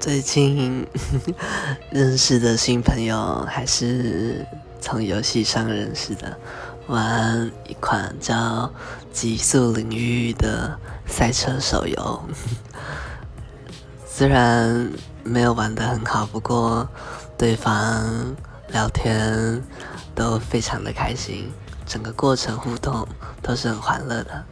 最近认识的新朋友还是从游戏上认识的玩一款叫极速领域的赛车手游。虽然没有玩的很好不过对方聊天都非常的开心整个过程互动都是很欢乐的。